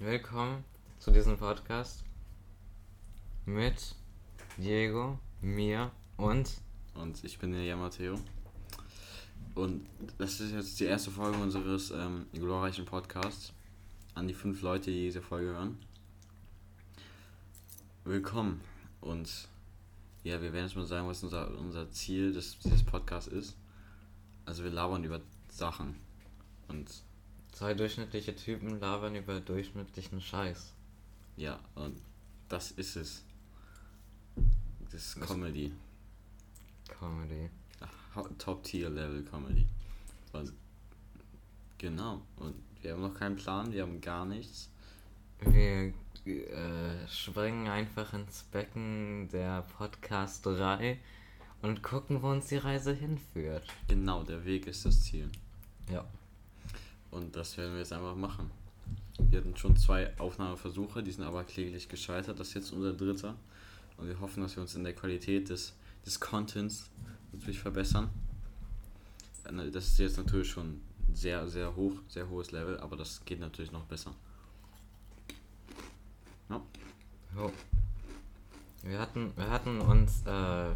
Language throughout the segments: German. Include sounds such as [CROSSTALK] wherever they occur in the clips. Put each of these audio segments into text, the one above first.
willkommen zu diesem Podcast mit Diego, mir und. Und ich bin der Matteo. Und das ist jetzt die erste Folge unseres ähm, glorreichen Podcasts. An die fünf Leute, die diese Folge hören. Willkommen. Und ja, wir werden jetzt mal sagen, was unser, unser Ziel des, dieses Podcasts ist. Also wir labern über Sachen. Und Zwei durchschnittliche Typen labern über durchschnittlichen Scheiß. ja, und das ist es. Das ist Comedy. Comedy. Top-Tier-Level Comedy. Und genau. Und wir haben noch keinen Plan, wir haben gar nichts. Wir äh, springen einfach ins Becken der Podcasterei und gucken, wo uns die Reise hinführt. Genau, der Weg ist das Ziel. Ja. Und das werden wir jetzt einfach machen. Wir hatten schon zwei Aufnahmeversuche, die sind aber kläglich gescheitert. Das ist jetzt unser dritter. Und wir hoffen, dass wir uns in der Qualität des, des Contents natürlich verbessern. Äh, Das ist jetzt natürlich schon sehr, sehr hoch, sehr hohes Level, aber das geht natürlich noch besser. Jo. Wir hatten, wir hatten uns äh,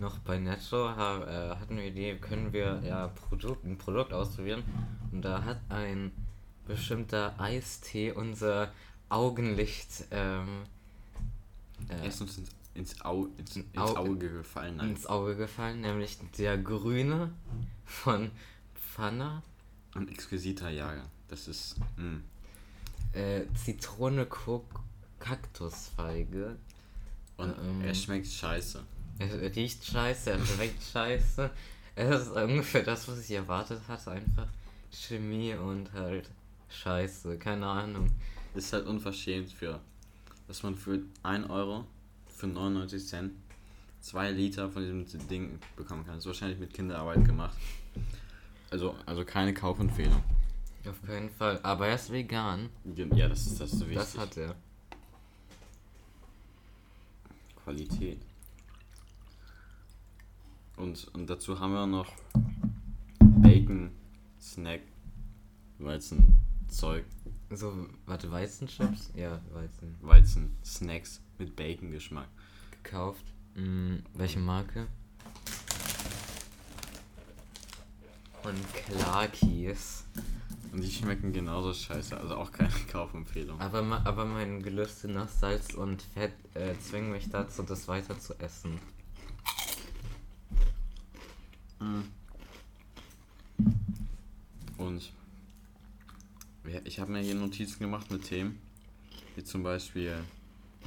noch bei Netto äh, hatten wir die, können wir ja Produkt, ein Produkt ausprobieren und da hat ein bestimmter Eistee unser Augenlicht ähm, Er äh, ist uns ins, ins, Au, ins, ins Au- Auge gefallen. Nein. ins Auge gefallen, nämlich der grüne von Pfanner, Ein exquisiter Jager. Das ist. mm. Mh. äh, Zitrone, Kaktusfeige. Und Ähm. er schmeckt scheiße. Es riecht scheiße, er schmeckt scheiße. Es ist ungefähr das, was ich erwartet hatte. Einfach Chemie und halt Scheiße. Keine Ahnung. Ist halt unverschämt für, dass man für 1 Euro, für 99 Cent, 2 Liter von diesem Ding bekommen kann. Das ist wahrscheinlich mit Kinderarbeit gemacht. Also, also keine Kaufempfehlung. Auf keinen Fall. Aber er ist vegan. Ja, das ist das so wichtig. Das hat er. Qualität. Und, und dazu haben wir noch Bacon, Snack, Weizen, Zeug, So, warte, Weizenchips? Ja, Weizen. Weizen, Snacks mit Bacon-Geschmack. Gekauft. Hm, welche Marke? Von Clarkies. Und die schmecken genauso scheiße, also auch keine [LAUGHS] Kaufempfehlung. Aber, aber mein Gelüste nach Salz und Fett äh, zwingen mich dazu, das weiter zu essen. Mm. Und ich habe mir hier Notizen gemacht mit Themen, wie zum Beispiel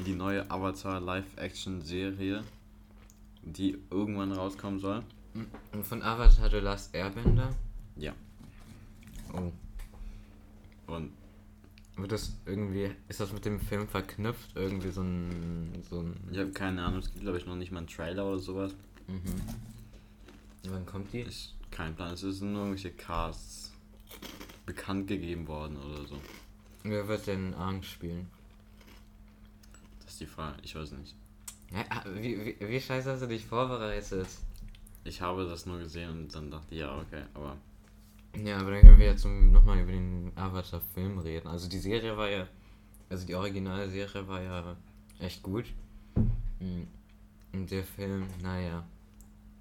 die neue Avatar Live-Action-Serie, die irgendwann rauskommen soll. Und von Avatar The Last Airbender? Ja. Oh. Und Wird das irgendwie, ist das mit dem Film verknüpft? Irgendwie so ein, so ein, ich habe keine Ahnung, es gibt glaube ich noch nicht mal einen Trailer oder sowas. mhm. Wann kommt die? Ich, kein Plan, es sind nur irgendwelche Casts bekannt gegeben worden oder so. Wer wird denn Arm spielen? Das ist die Frage, ich weiß nicht. Ja, ah, wie, wie, wie scheiße hast du dich vorbereitet? Ich habe das nur gesehen und dann dachte ich, ja, okay, aber Ja, aber dann können wir jetzt nochmal über den Avatar-Film reden. Also die Serie war ja, also die originale Serie war ja echt gut. Mm. Und der Film, naja,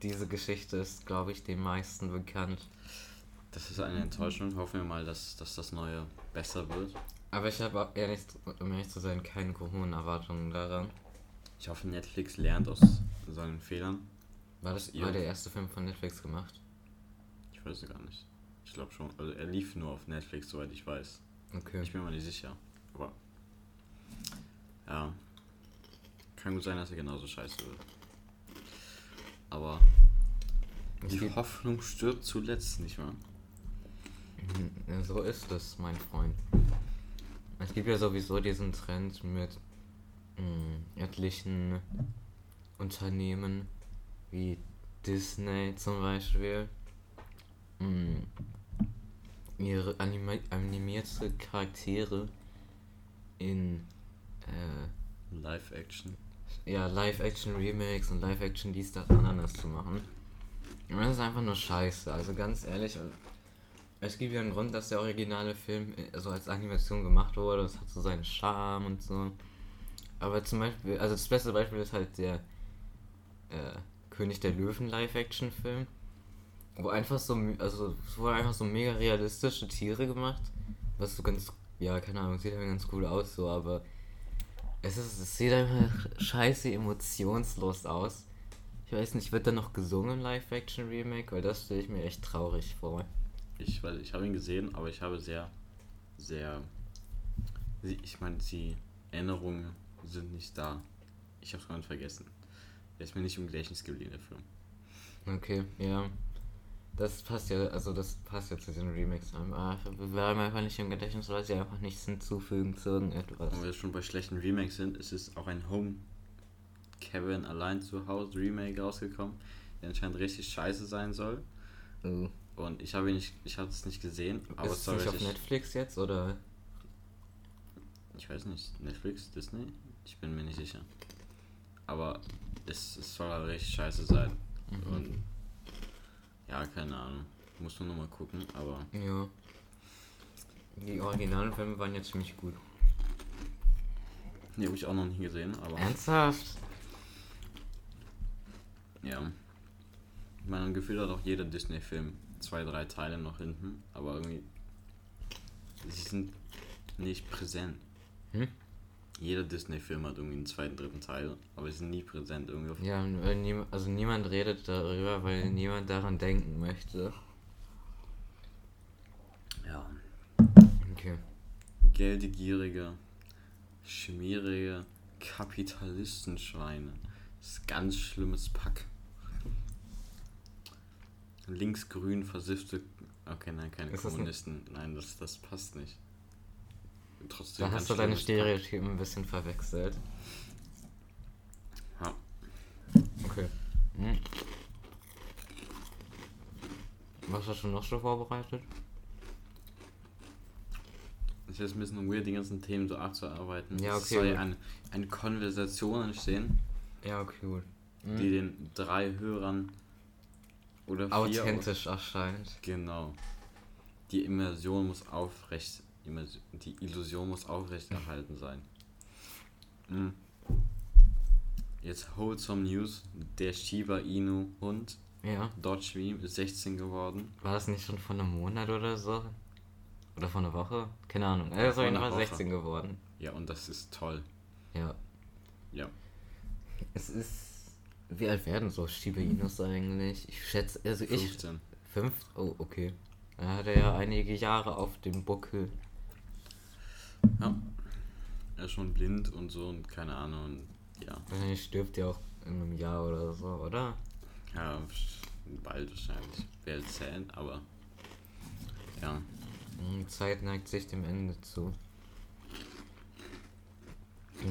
diese Geschichte ist, glaube ich, den meisten bekannt. das ist eine Enttäuschung. Hoffen wir mal, dass, dass das Neue besser wird. Aber ich habe auch ehrlich, um ehrlich zu sein, keine hohen Erwartungen daran. Ich hoffe, Netflix lernt aus seinen Fehlern. War das war der erste Film von Netflix gemacht? Ich weiß es gar nicht. Ich glaube schon. Also er lief nur auf Netflix, soweit ich weiß. Okay. Ich bin mir nicht sicher. Aber. Ja. Kann gut sein, dass er genauso scheiße wird. Aber die Hoffnung stirbt zuletzt, nicht wahr? So ist es, mein Freund. Es gibt ja sowieso diesen Trend mit mh, etlichen Unternehmen wie Disney zum Beispiel mh, ihre anima animierte Charaktere in äh, Live-Action. Ja, Live-Action-Remakes und Live-Action dies, das, ananas zu machen. Und das ist einfach nur scheiße. Also ganz ehrlich, Es gibt ja einen Grund, dass der originale Film äh, so als Animation gemacht wurde. Das hat so seinen Charme und so. Aber zum Beispiel, also das beste Beispiel ist halt der äh, König der Löwen Live-Action-Film. Wo einfach so, also es wurden einfach so mega realistische Tiere gemacht. Was so ganz, ja, keine Ahnung, sieht einfach ganz cool aus, so, aber es, ist, es sieht einfach scheiße emotionslos aus. Ich weiß nicht, wird da noch gesungen im Live-Action-Remake? Weil das stelle ich mir echt traurig vor. Ich, weil ich habe ihn gesehen, aber ich habe sehr, sehr, ich meine, die Erinnerungen sind nicht da. Ich habe es ganz vergessen. Er ist mir nicht im Gedächtnis geblieben, der Film. Okay, ja. Das passt ja, also das passt ja zu den Remakes. Aber wir bleiben einfach nicht im Gedächtnis, weil sie einfach nichts hinzufügen zu irgendetwas. Wenn wir schon bei schlechten Remakes sind, ist es auch ein Home Kevin allein zu Hause Remake rausgekommen, der anscheinend richtig scheiße sein soll. Uh. Und ich habe ihn nicht, ich habe es nicht gesehen, aber ist es nicht auf Netflix jetzt oder? Ich weiß nicht, Netflix, Disney? Ich bin mir nicht sicher. Aber es, es soll halt richtig scheiße sein. Mhm. Und ja, keine Ahnung. Muss nur nochmal gucken, aber. Ja. Die originalen Filme waren ja ziemlich gut. Die habe ich auch noch nie gesehen, aber. Ernsthaft? Ja. Ich meine, Gefühl hat auch jeder Disney-Film zwei, drei Teile noch hinten, aber irgendwie. Sie sind nicht präsent. Hm? Jeder Disney-Film hat irgendwie einen zweiten, dritten Teil, aber sind nie präsent irgendwie. ja, also niemand redet darüber, weil niemand daran denken möchte. Ja. Okay. Geldgierige, schmierige Kapitalistenschweine. Das ist ganz schlimmes Pack. Linksgrün versiffte. Okay, nein, keine ist Kommunisten. Nein, das, das passt nicht. Trotzdem da hast du deine Stereotypen ein bisschen verwechselt. Ja. Okay. Hm. Was hast du noch so vorbereitet? Es ist jetzt ein bisschen weird, die ganzen Themen so abzuarbeiten. Ja, okay. Es soll eine, eine Konversation entstehen. Ja, okay, gut. Mhm. Die den drei Hörern oder vier authentisch erscheint. Genau. Die Immersion muss aufrecht die Illusion muss aufrechterhalten sein. Mhm. Jetzt Wholesome News. Der Shiba Inu Hund. Ja. Dodge ist 16 geworden. War das nicht schon vor einem Monat oder so? Oder vor einer Woche? Keine Ahnung. Er ist auf jeden Fall 16 geworden. Ja, und das ist toll. Ja. Ja. Es ist. Wie alt werden so Shiba Inus eigentlich? Ich schätze. Also 15. ich. 5? Oh, okay. Er hatte ja einige Jahre auf dem Buckel. Ja. Er ist schon blind und so und keine Ahnung. Und ja. Wahrscheinlich stirbt ja auch in einem Jahr oder so, oder? Ja, bald wahrscheinlich. Wäre erzählen, aber. Ja. Die Zeit neigt sich dem Ende zu.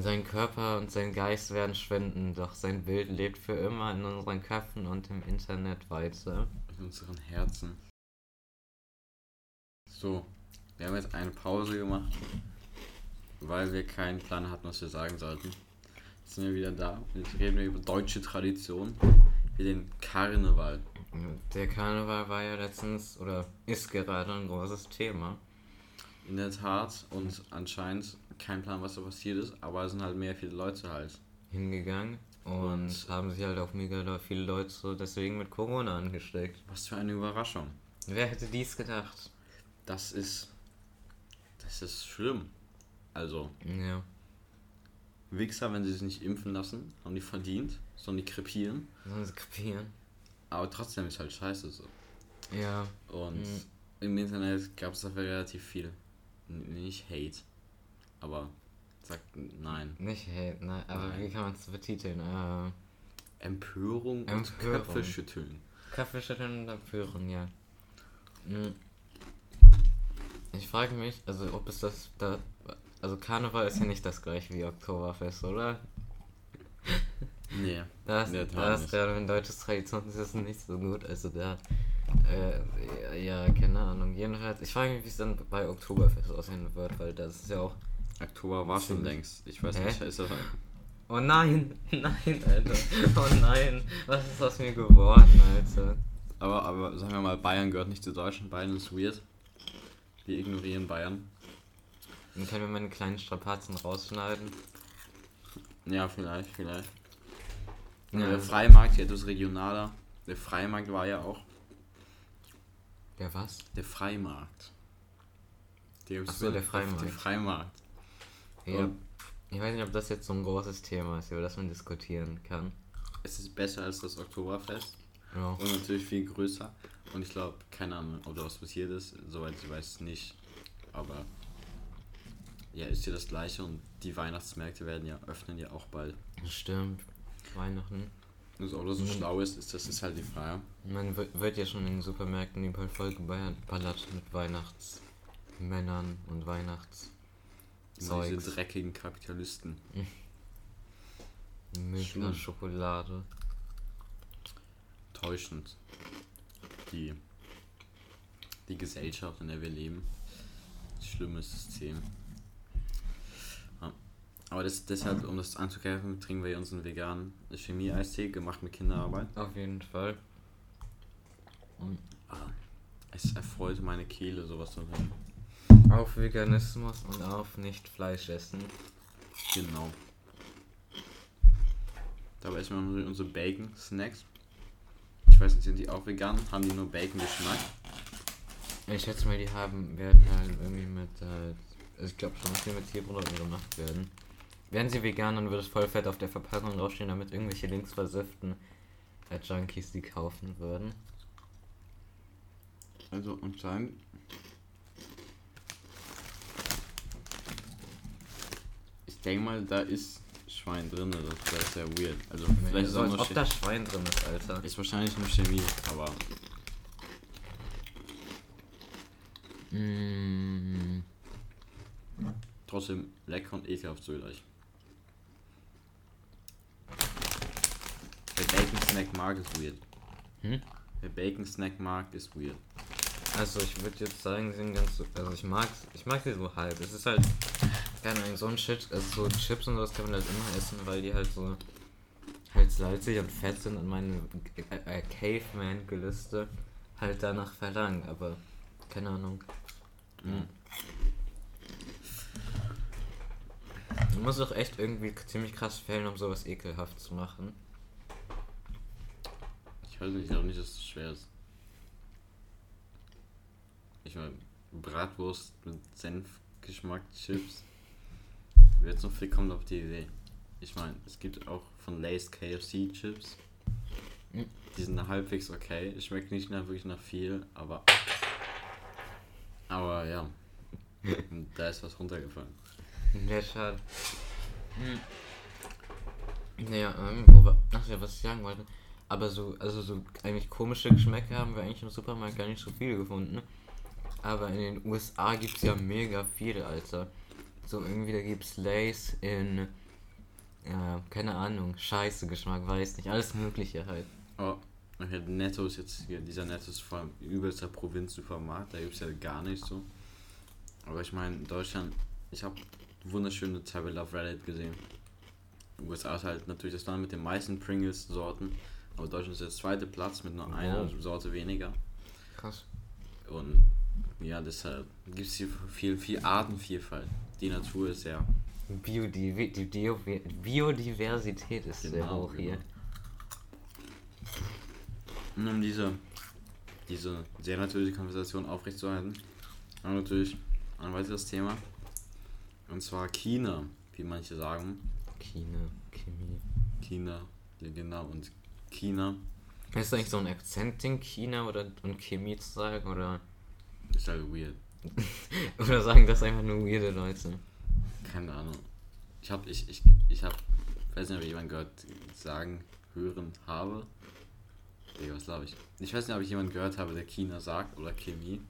Sein Körper und sein Geist werden schwinden, doch sein Bild lebt für immer in unseren Köpfen und im Internet weiter. In unseren Herzen. So, wir haben jetzt eine Pause gemacht weil wir keinen Plan hatten, was wir sagen sollten. Jetzt sind wir wieder da. Jetzt reden wir über deutsche Tradition, wie den Karneval. Der Karneval war ja letztens oder ist gerade ein großes Thema. In der Tat und anscheinend kein Plan, was da passiert ist, aber es sind halt mehr viele Leute halt hingegangen und, und haben sich halt auch mega viele Leute deswegen mit Corona angesteckt. Was für eine Überraschung. Wer hätte dies gedacht? Das ist das ist schlimm. Also. Ja. Wichser, wenn sie sich nicht impfen lassen, haben die verdient, sondern die krepieren. Sollen sie krepieren. Aber trotzdem ist halt scheiße so. Ja. Und mhm. im Internet gab es dafür relativ viel. Nicht Hate, aber sagt nein. Nicht Hate, nein, aber nein. wie kann man es betiteln? Äh, Empörung, Empörung und Köpfe schütteln. Köpfe schütteln und Empörung, ja. Mhm. Ich frage mich, also ob es das da also Karneval ist ja nicht das gleiche wie Oktoberfest, oder? Nee. Da ist, da ist gerade ein deutsches Traditionswissen nicht so gut. Also da, äh, ja, keine Ahnung. Jedenfalls, ich frage mich, wie es dann bei Oktoberfest aussehen wird, weil das ist ja auch. Oktober war schon längst. Ich weiß Hä? nicht, ist das. Oh nein, [LAUGHS] nein, Alter. Oh nein, was ist aus mir geworden, Alter? Aber, aber sagen wir mal, Bayern gehört nicht zu Deutschland, Bayern ist weird. Wir ignorieren Bayern. Dann können wir meine kleinen Strapazen rausschneiden. Ja, vielleicht, vielleicht. Ja. Der Freimarkt, hier etwas regionaler. Der Freimarkt war ja auch. Der was? Der Freimarkt. Der, Ach so, der Freimarkt. Der Freimarkt. Ja. Ich weiß nicht, ob das jetzt so ein großes Thema ist, über das man diskutieren kann. es ist besser als das Oktoberfest. Ja. Und natürlich viel größer. Und ich glaube, keine Ahnung, ob da was passiert ist. Soweit ich weiß nicht. Aber ja, ist hier das gleiche und die Weihnachtsmärkte werden ja öffnen ja auch bald. Stimmt. Weihnachten. Das so Mhm. schlau ist, ist das ist halt die Frage. Man wird, ja schon in den Supermärkten überall voll geballert mit Weihnachtsmännern und Weihnachts. Diese dreckigen Kapitalisten. [LAUGHS] Milka, Schlimm. Schokolade. Täuschend. Die, die Gesellschaft, in der wir leben. Schlimmes System. Aber das, deshalb, um das anzugreifen, trinken wir hier unseren veganen Chemie-Eistee, gemacht mit Kinderarbeit. Auf jeden Fall. Ah, Es erfreut meine Kehle, sowas zu hören. Auf Veganismus und auf nicht Fleisch essen. Genau. Dabei essen wir noch unsere Bacon-Snacks. Ich weiß nicht, sind die auch vegan? Haben die nur Bacon-Geschmack? Ich schätze mal, die haben, werden halt irgendwie mit, äh, ich glaube schon, dass die mit Tierprodukten gemacht werden. Wären sie vegan, dann würde es voll fett auf der Verpackung draufstehen, damit irgendwelche linksversifften äh, Junkies die kaufen würden. Also anscheinend. Ich denke mal, da ist Schwein drin, das, das ist ja weird. Also vielleicht ist, so, auch als ob da Schwein drin ist, Alter. ist wahrscheinlich nur Chemie, aber Mm, trotzdem lecker und ekelhaft zugleich. Wer Bacon Snack mag, ist weird. Hm? Wer Bacon Snack mag, ist weird. Also ich würde jetzt sagen, sie sind ganz so, also ich mag, ich mag sie so halb. Es ist halt, keine Ahnung, so ein Shit, also so Chips und sowas kann man halt immer essen, weil die halt so, halt salzig und fett sind und meine äh, äh, Caveman-Gelüste halt danach verlangen, aber keine Ahnung. Mhm. Man muss doch echt irgendwie ziemlich krass fällen, um sowas ekelhaft zu machen. Ich weiß nicht, ich glaube nicht, dass es schwer ist. Ich meine, Bratwurst mit Senfgeschmack, Chips. Wer jetzt noch viel kommt auf die Idee. Ich meine, es gibt auch von Lay's KFC Chips. Mhm. Die sind halbwegs okay. Schmeckt nicht nach, wirklich nach viel, aber. Aber ja. [LAUGHS] da ist was runtergefallen. Ja, schade. Hm. Naja, ähm, wo war, ach ja, was ich sagen wollte. Aber so, also so eigentlich komische Geschmäcker haben wir eigentlich im Supermarkt gar nicht so viele gefunden. Aber in den USA gibt's ja mega viele, Alter. So irgendwie, da gibt's Lays in, ja, keine Ahnung, scheiße Geschmack, weiß nicht, alles mögliche halt. Oh, okay, Netto ist jetzt hier, dieser Netto ist vor allem übelster Provinz-Supermarkt, da gibt es ja gar nicht so. Aber ich meine, in Deutschland, ich habe wunderschöne Tabelle auf Reddit gesehen. USA ist halt natürlich das Land mit den meisten Pringles-Sorten, aber Deutschland ist der zweite Platz mit nur einer Wow. Sorte weniger. Krass. Und ja, deshalb gibt es hier viel, viel Artenvielfalt. Die Natur ist sehr Biodiver die Biodiversität ist sehr Genau, hoch hier. Und um diese, diese sehr natürliche Konversation aufrechtzuerhalten, haben wir natürlich ein weiteres Thema. Und zwar China, wie manche sagen. China, Chemie. China, genau, und China Ist eigentlich so ein Akzentding, China oder und Chemie zu sagen? Oder, ist halt weird. [LAUGHS] oder sagen das einfach nur weirde Leute? Keine Ahnung. Ich hab, ich, ich, ich hab, weiß nicht, ob ich jemand gehört sagen, hören habe. Digga, was glaube ich? Ich weiß nicht, ob ich jemanden gehört habe, der China sagt oder Chemie.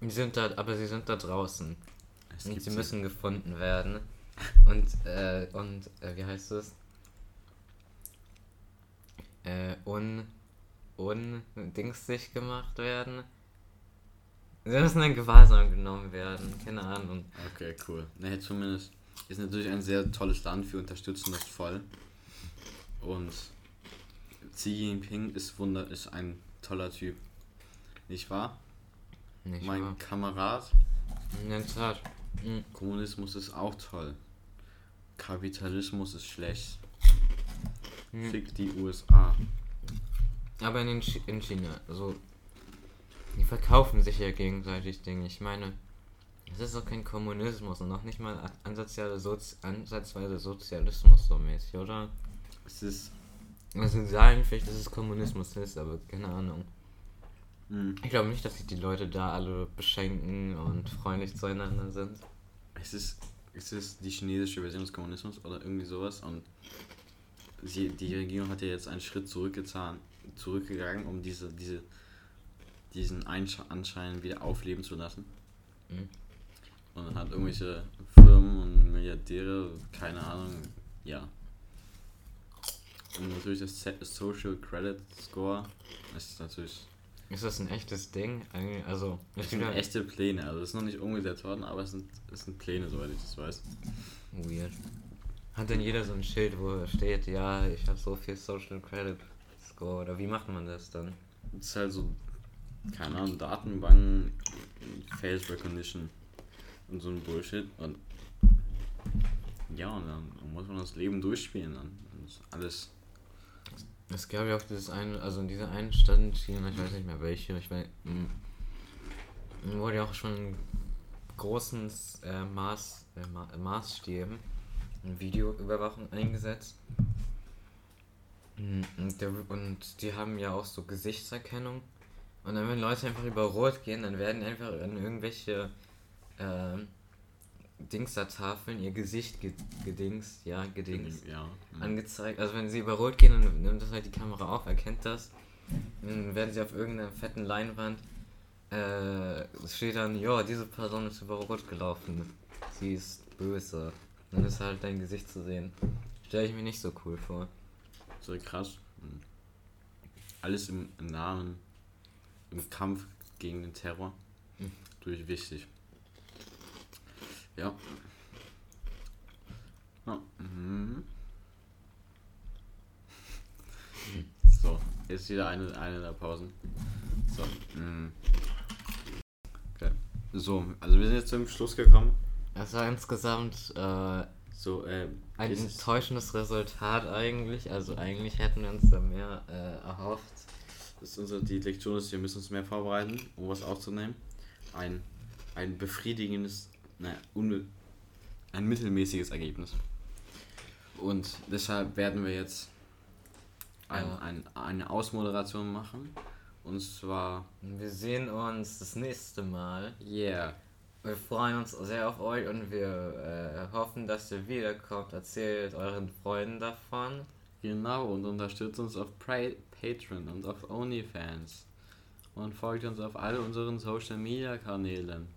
Die sind da, aber sie sind da draußen. Es Und sie- müssen gefunden werden. [LAUGHS] Und, äh, und, äh, wie heißt es? Äh, un, undingstig gemacht werden. Sie müssen in Gewahrsam genommen werden. Keine Ahnung. Okay, cool. Naja, zumindest ist natürlich ein sehr tolles Land, wir unterstützen das voll. Und Xi Jinping ist wunder ist ein toller Typ. Nicht wahr? Nicht mein wahr? Kamerad In. Mhm. Kommunismus ist auch toll. Kapitalismus ist schlecht. Mhm. Fick die USA. Aber in, den Chi- in China, also. Die verkaufen sich ja gegenseitig Dinge. Ich meine, es ist doch kein Kommunismus und noch nicht mal ansatzweise, Sozi ansatzweise Sozialismus so mäßig, oder? Es ist. Also sagen vielleicht, dass es Kommunismus ist, aber keine Ahnung. Hm, Ich glaube nicht, dass sich die Leute da alle beschenken und freundlich zueinander sind. es ist. Es ist die chinesische Version des Kommunismus oder irgendwie sowas und sie, die Regierung hat ja jetzt einen Schritt zurückgetan, zurückgegangen, um diese, diese, diesen Einsch Anschein wieder aufleben zu lassen. Mhm. Und dann hat irgendwelche Firmen und Milliardäre, keine Ahnung, ja. Und natürlich das Social Credit Score ist natürlich. Ist das ein echtes Ding? Also, Das sind echte Pläne, also es ist noch nicht umgesetzt worden, aber es sind, es sind Pläne, soweit ich das weiß. weird. Hat denn jeder so ein Schild, wo steht, ja, ich habe so viel Social Credit Score? Oder wie macht man das dann? Es ist halt so, keine Ahnung, Datenbanken, Face Recognition und so ein Bullshit und ja, und dann muss man das Leben durchspielen dann. Das ist alles. Es gab ja auch dieses eine, also in dieser einen Stadt in China, ich weiß nicht mehr welche, ich weiß, mh, wurde ja auch schon großen äh, Maß, äh, Ma Maßstäben Videoüberwachung eingesetzt. Mm, Und, der, und die haben ja auch so Gesichtserkennung. Und dann, wenn Leute einfach über Rot gehen, dann werden einfach in irgendwelche ähm, Dingster-Tafeln ihr Gesicht ge gedingst, ja, gedingst Ja. mhm. angezeigt. Also wenn sie über Rot gehen, dann nimmt das halt die Kamera auf, erkennt das. Dann werden sie auf irgendeiner fetten Leinwand. Äh, steht dann, ja, diese Person ist über Rot gelaufen. Sie ist böse. Dann ist halt dein Gesicht zu sehen. Stelle ich mir nicht so cool vor. So krass. Alles im im Namen, im Kampf gegen den Terror. Mhm. Durch wichtig. Ja. ja. Mhm. So, jetzt wieder eine, eine der Pausen. So. mhm. Okay. So, also wir sind jetzt zum Schluss gekommen. Es war insgesamt äh, So, äh, ein enttäuschendes Resultat eigentlich. Also eigentlich hätten wir uns da mehr äh, erhofft. Das ist unsere, die Lektion ist, wir müssen uns mehr vorbereiten, um was aufzunehmen. Ein, ein befriedigendes, naja, unbe ein mittelmäßiges Ergebnis. Und deshalb werden wir jetzt ein, Ja. ein, eine Ausmoderation machen. Und zwar, Wir sehen uns das nächste Mal. yeah, Wir freuen uns sehr auf euch und wir äh, hoffen, dass ihr wiederkommt. Erzählt euren Freunden davon. genau, und unterstützt uns auf Pra Patreon und auf OnlyFans. Und folgt uns auf all unseren Social Media Kanälen.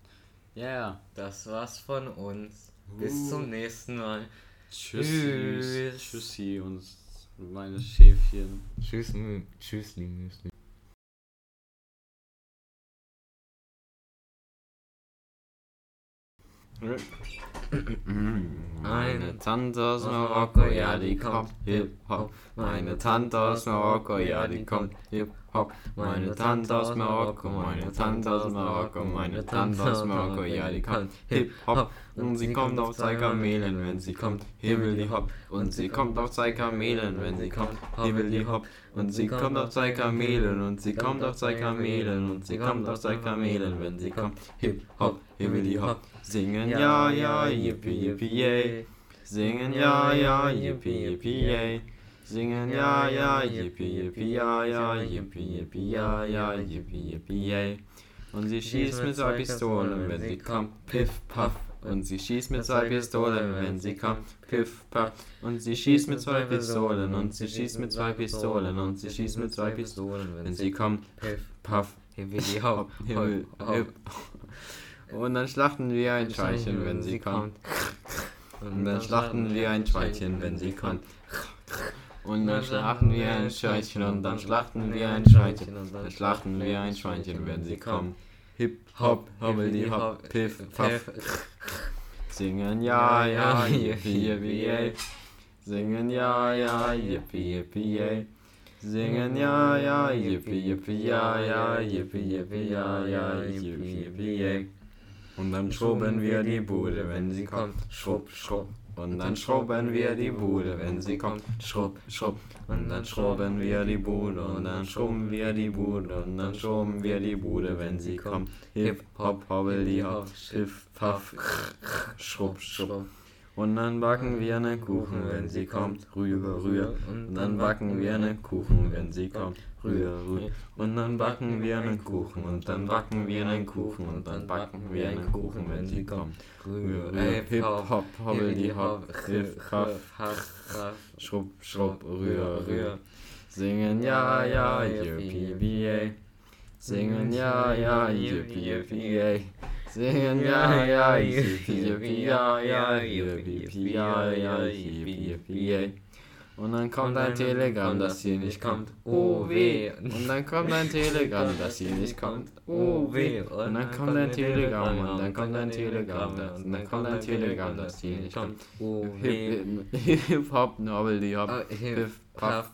Yeah. Das war's von uns. Bis Uh. zum nächsten Mal. Tschüssi. Tschüss. Tschüssi und meine Schäfchen. Tschüss, Mü Tschüssli, Müsli. All right. Meine Tante aus Marokko, ja, die kommt Hip-Hop. Meine Tante aus Marokko, ja, die kommt Hip-Hop. Meine Tante aus Marokko, meine Tante aus Marokko, meine Tante aus Marokko, ja, die kommt Hip-Hop. Und sie kommt auf zwei Kamelen, wenn sie kommt, hibbel die Hop. Und sie kommt auf zwei Kamelen, wenn sie kommt, hibbel die Hop. Und sie kommt auf zwei Kamelen, und sie kommt auf zwei Kamelen, und sie kommt auf zwei Kamelen, wenn sie kommt, Hip-Hop, hibbel die Hop. Singen ja, ja, yippie, yippie, yay. Singen ja, ja, yippie, yippie, yay. Singen ja, ja, yippie, yippie, ja, ja, yippie, yippie, ja, ja, yippie, yippie, yay. Und sie schießt mit zwei Pistolen, wenn sie kommt, piff, paff. Und sie schießt mit zwei Pistolen, wenn sie kommt, piff, paff. Und sie schießt mit zwei Pistolen, und sie schießt mit zwei Pistolen, und sie schießt mit zwei Pistolen, wenn sie kommt, Piff, paff. Hibbidi Hopp, Himmel, Hopp, Hipp. Und dann schlachten wir ein Schweinchen, wenn sie kommt. Und dann schlachten wir ein Schweinchen, wenn sie kommt. Und dann schlachten wir ein Schweinchen und dann schlachten wir ein Schweinchen. Dann schlachten wir ein Schweinchen, wenn sie kommt. Hip, hop, hobbeli, hop, piff, paff. Singen ja, ja, yippie, yippie, yay. Singen ja, ja, yippie, yippie, yay. Singen ja, ja, yippie, yippie, ja, ja, yippie, yippie, ja, ja, yippie, yippie, yay. Und dann schrubben wir die Bude, wenn sie kommt. Schrubb, schrubb. Und dann schrubben wir die Bude, wenn sie kommt. Schrubb, schrubb. Und dann schrubben wir die Bude, und dann schrubben wir die Bude, und dann schrubben wir die Bude, wenn sie kommt. Hip, hop, hobbeli, hop, schiff, paff, schrubb, schrubb. Und dann backen wir einen Kuchen, wenn sie kommt. Rühr, rühr. Und dann backen wir einen Kuchen, wenn sie kommt. Rühr, rühr. Und dann backen wir einen Kuchen, und dann backen wir einen Kuchen, und dann backen wir einen Kuchen, wenn sie kommt. Rühr, rühr. Hip, hop, hobbeli, hop, hiff, haff, schrubb, schrubb, rühr, rühr. Singen ja, ja, yippie. Singen ja, ja, yippie, yippie. Und dann kommt ein Telegramm, dass sie nicht kommt. Oh weh. Und dann kommt ein Telegramm, [LAUGHS] dass sie nicht kommt. Oh weh. Und dann kommt ein Telegramm, und dann kommt ein Telegramm, und dann kommt ein Telegramm, dass sie nicht kommt. Oh weh. Hip, hop, nobbly hop, Oh, hip, hiff, paff,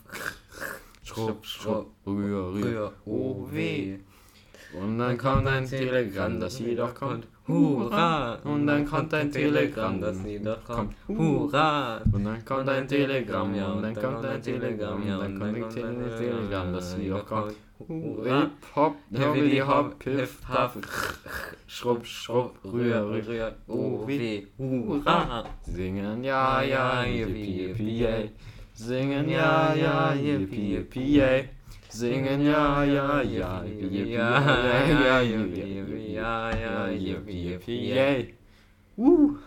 schrubb, schrubb, rühr, rühr. Oh weh. Und dann kommt ein Telegramm, dass sie doch kommt. Hurra! Und dann kommt ein Telegramm, dass sie doch kommt. Hurra! Und dann kommt ein Telegramm, ja, und dann kommt ein Telegramm, ja, und dann kommt ein Telegramm, dass sie doch kommt. Hurra! Hip, hop, hobbly, hop, piff, paff, schrubb, schrubb, rühr, rühr. Oh weh. Hurra! Singen ja, ja, yippie, yippie. Singen ja, ja, yippie, yippie. Singen ja, ja, ja, yippie, ja, ja, yippie, yippie, ja, ja, yippie, yippie, yay. Woo!